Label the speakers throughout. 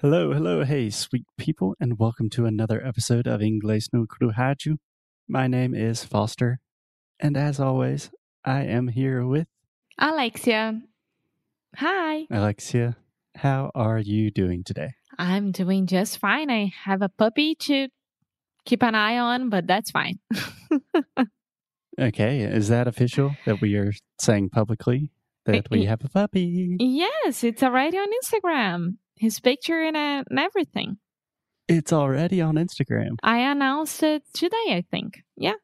Speaker 1: Hello, hello, hey, sweet people, and welcome to another episode of Inglês no Cruhaju. My name is Foster, and as always, I am here with
Speaker 2: Alexia. Hi.
Speaker 1: Alexia. How are you doing today?
Speaker 2: I'm doing just fine. I have a puppy to keep an eye on, but that's fine.
Speaker 1: Okay, is that official that we are saying publicly that we have a puppy?
Speaker 2: yes, it's already on Instagram. His picture and, uh, and everything.
Speaker 1: It's already on Instagram.
Speaker 2: I announced it today, I think. Yeah.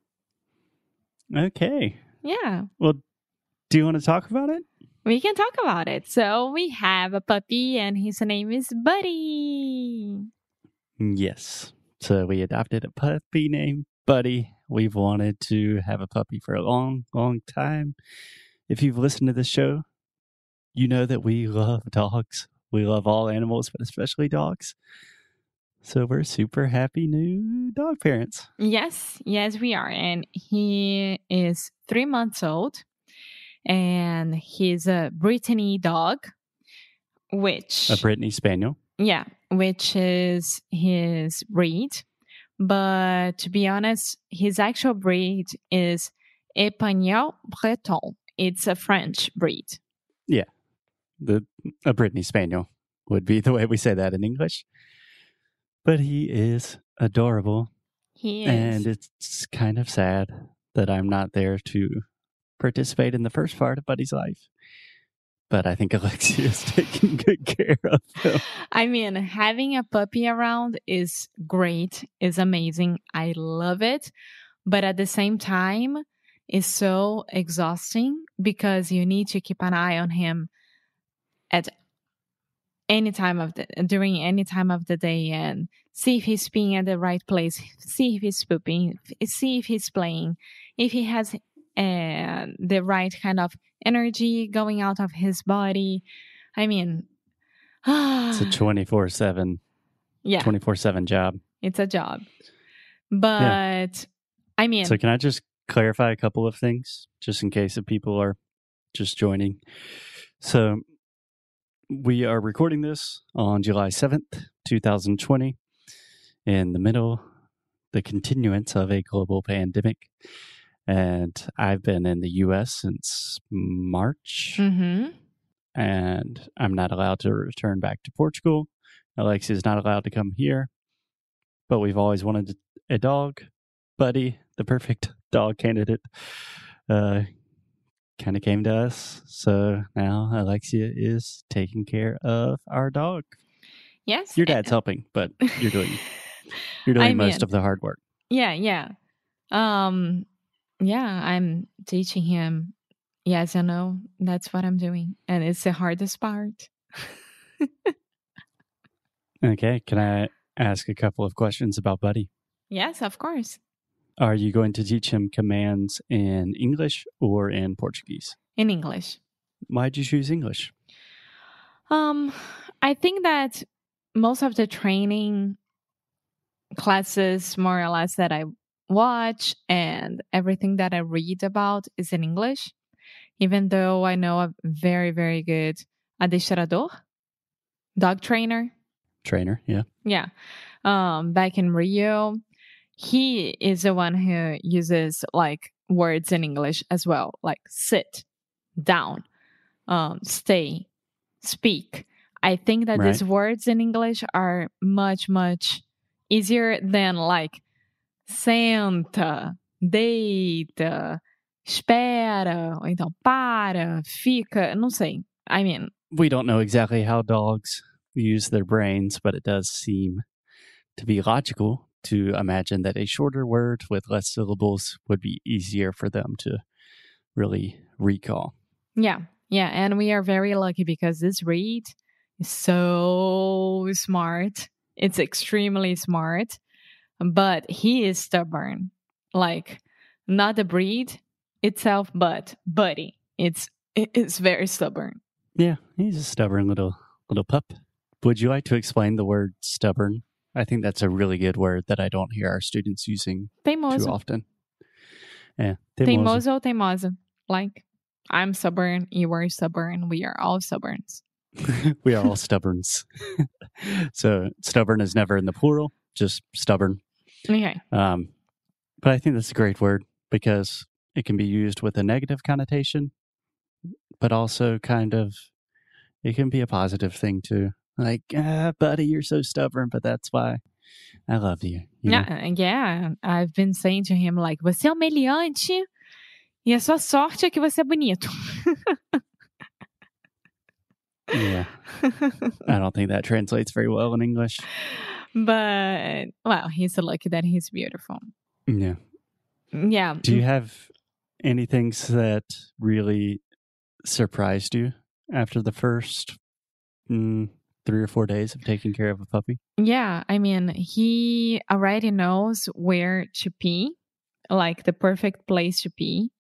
Speaker 1: Okay.
Speaker 2: Yeah.
Speaker 1: Well, do you want to talk about it?
Speaker 2: We can talk about it. So we have a puppy and his name is Buddy.
Speaker 1: Yes. So we adopted a puppy named Buddy. We've wanted to have a puppy for a long, long time. If you've listened to this show, you know that we love dogs. We love all animals, but especially dogs. So we're super happy new dog parents.
Speaker 2: Yes, yes, we are. And he is three months old. And he's a Brittany dog, which
Speaker 1: A Brittany Spaniel.
Speaker 2: Yeah, which is his breed. But to be honest, his actual breed is Épagneul Breton. It's a French breed.
Speaker 1: The a Brittany Spaniel would be the way we say that in English. But he is adorable.
Speaker 2: He is.
Speaker 1: And it's kind of sad that I'm not there to participate in the first part of Buddy's life. But I think Alexia is taking good care of him.
Speaker 2: I mean, having a puppy around is great, is amazing. I love it. But at the same time, it's so exhausting because you need to keep an eye on him at any time of the during any time of the day and see if he's being at the right place, see if he's pooping, see if he's playing, if he has uh, the right kind of energy going out of his body. I mean,
Speaker 1: It's a 24 7,
Speaker 2: yeah,
Speaker 1: 24 7 job.
Speaker 2: it's a job. But I mean,
Speaker 1: So, can I just clarify a couple of things just in case if people are just joining? So, we are recording this on July 7th, 2020, in the middle, the continuance of a global pandemic. And I've been in the US since March,
Speaker 2: hmm
Speaker 1: and I'm not allowed to return back to Portugal. Alexia is not allowed to come here, but we've always wanted a dog. Buddy, the perfect dog candidate, uh, kind of came to us. So now Alexia is taking care of our dog.
Speaker 2: yes,
Speaker 1: Your dad's helping, but you're doing you're doing
Speaker 2: I
Speaker 1: most
Speaker 2: mean-
Speaker 1: of the hard work.
Speaker 2: Yeah, yeah. Um yeah, I'm teaching him yes and no. That's what I'm doing. And it's the hardest part.
Speaker 1: Okay, can I ask a couple of questions about Buddy?
Speaker 2: yes, of course.
Speaker 1: Are you going to teach him commands in English or in Portuguese?
Speaker 2: In English.
Speaker 1: Why'd you choose English?
Speaker 2: Um I think that most of the training classes more or less that I watch and everything that I read about is in English. Even though I know a very, very good adestrador, dog trainer.
Speaker 1: Trainer, yeah.
Speaker 2: Yeah. Um, back in Rio, he is the one who uses like words in English as well, like sit, down, um, stay, speak. I think that these words in English are much, much easier than like senta, deita, espera, ou então para, fica, não sei. I mean,
Speaker 1: We don't know exactly how dogs use their brains, but it does seem to be logical to imagine that a shorter word with less syllables would be easier for them to really recall.
Speaker 2: Yeah, yeah, and we are very lucky because this read is so smart. It's extremely smart, but he is stubborn. Like not the breed itself, but Buddy. It's it's very stubborn.
Speaker 1: Yeah, he's a stubborn little little pup. Would you like to explain the word stubborn? I think that's a really good word that I don't hear our students using too often. Yeah, teimoso.
Speaker 2: Teimoso. Like I'm stubborn, you are stubborn, we are all stubborn.
Speaker 1: we are all stubborns. so stubborn is never in the plural, just stubborn.
Speaker 2: Okay.
Speaker 1: Um, but I think that's a great word because it can be used with a negative connotation, but also kind of it can be a positive thing too. Like, ah, buddy, you're so stubborn, but that's why I love you. you know?
Speaker 2: Yeah, yeah. I've been saying to him like, você é humilhante e a sua sorte é que você é bonito.
Speaker 1: Yeah. I don't think that translates very well in English.
Speaker 2: but well, he's so lucky that he's beautiful.
Speaker 1: Yeah.
Speaker 2: Yeah.
Speaker 1: Do you have any things that really surprised you after the first mm, three or four days of taking care of a puppy?
Speaker 2: Yeah, I mean, he already knows where to pee, like the perfect place to pee.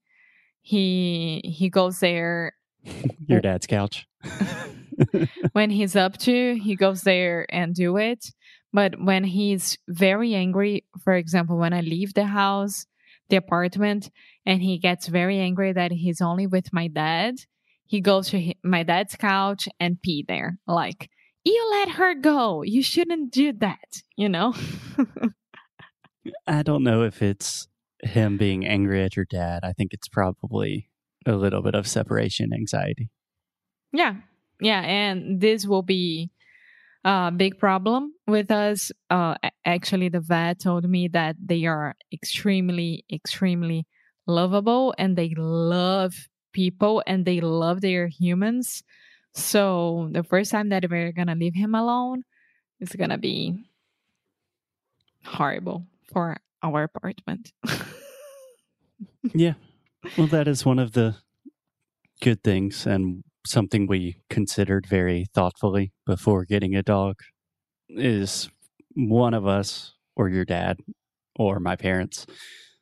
Speaker 2: He he goes there
Speaker 1: Your uh, dad's couch.
Speaker 2: when he's up to, he goes there and do it. But when he's very angry, for example, when I leave the house, the apartment, and he gets very angry that he's only with my dad, he goes to my dad's couch and pee there. Like, you let her go. You shouldn't do that, you know?
Speaker 1: I don't know if it's him being angry at your dad. I think it's probably a little bit of separation anxiety.
Speaker 2: Yeah. Yeah. And this will be a big problem with us. Uh, actually, the vet told me that they are extremely, extremely lovable and they love people and they love their humans. So the first time that we're going to leave him alone is going to be horrible for our apartment.
Speaker 1: Yeah. Well, that is one of the good things and something we considered very thoughtfully before getting a dog is one of us or your dad or my parents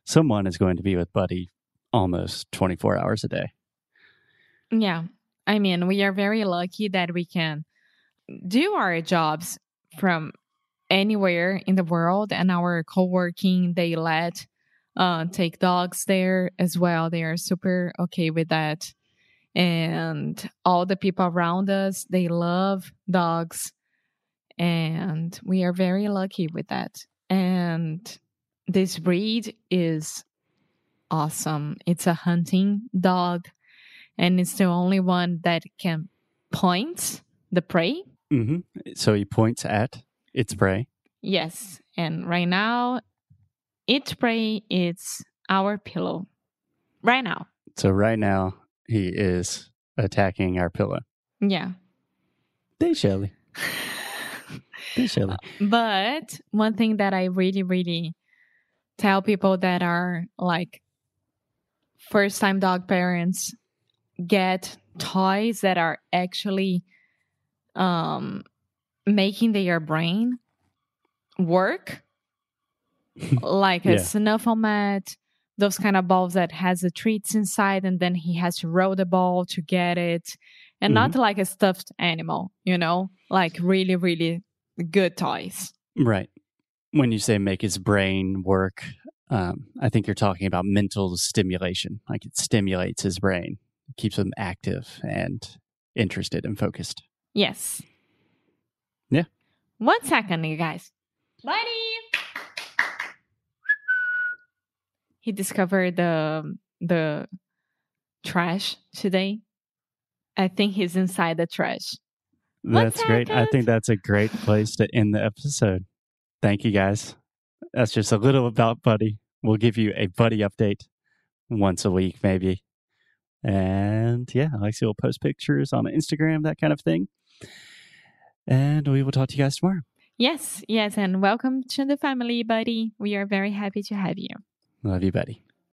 Speaker 1: someone is going to be with buddy almost 24 hours a day
Speaker 2: Yeah. I mean, we are very lucky that we can do our jobs from anywhere in the world and our co-working they let uh take dogs there as well. They are super okay with that. And all the people around us, they love dogs and we are very lucky with that. And this breed is awesome. It's a hunting dog and it's the only one that can point the prey.
Speaker 1: hmm so he points at its prey.
Speaker 2: Yes, and right now, its prey is our pillow. Right now,
Speaker 1: so right now he is attacking our pillow.
Speaker 2: Yeah.
Speaker 1: they shelly they shelly
Speaker 2: But one thing that I really, really tell people that are like first time dog parents get toys that are actually um making their brain work like a
Speaker 1: Yeah.
Speaker 2: snuffle mat those kind of balls that has the treats inside and then he has to roll the ball to get it and not like a stuffed animal you know like really really good toys
Speaker 1: Right. When you say make his brain work, um, I think you're talking about mental stimulation. Like it stimulates his brain, keeps them active and interested and focused.
Speaker 2: Yes.
Speaker 1: Yeah.
Speaker 2: One second, you guys. Buddy. He discovered the the trash today. I think he's inside the trash.
Speaker 1: That's great. I think that's a great place to end the episode. Thank you guys. That's just a little about Buddy. We'll give you a Buddy update once a week, maybe. And yeah, Alexia will post pictures on Instagram, that kind of thing. And we will talk to you guys tomorrow.
Speaker 2: Yes, yes, and welcome to the family, buddy. We are very happy to have you.
Speaker 1: Love you, Buddy.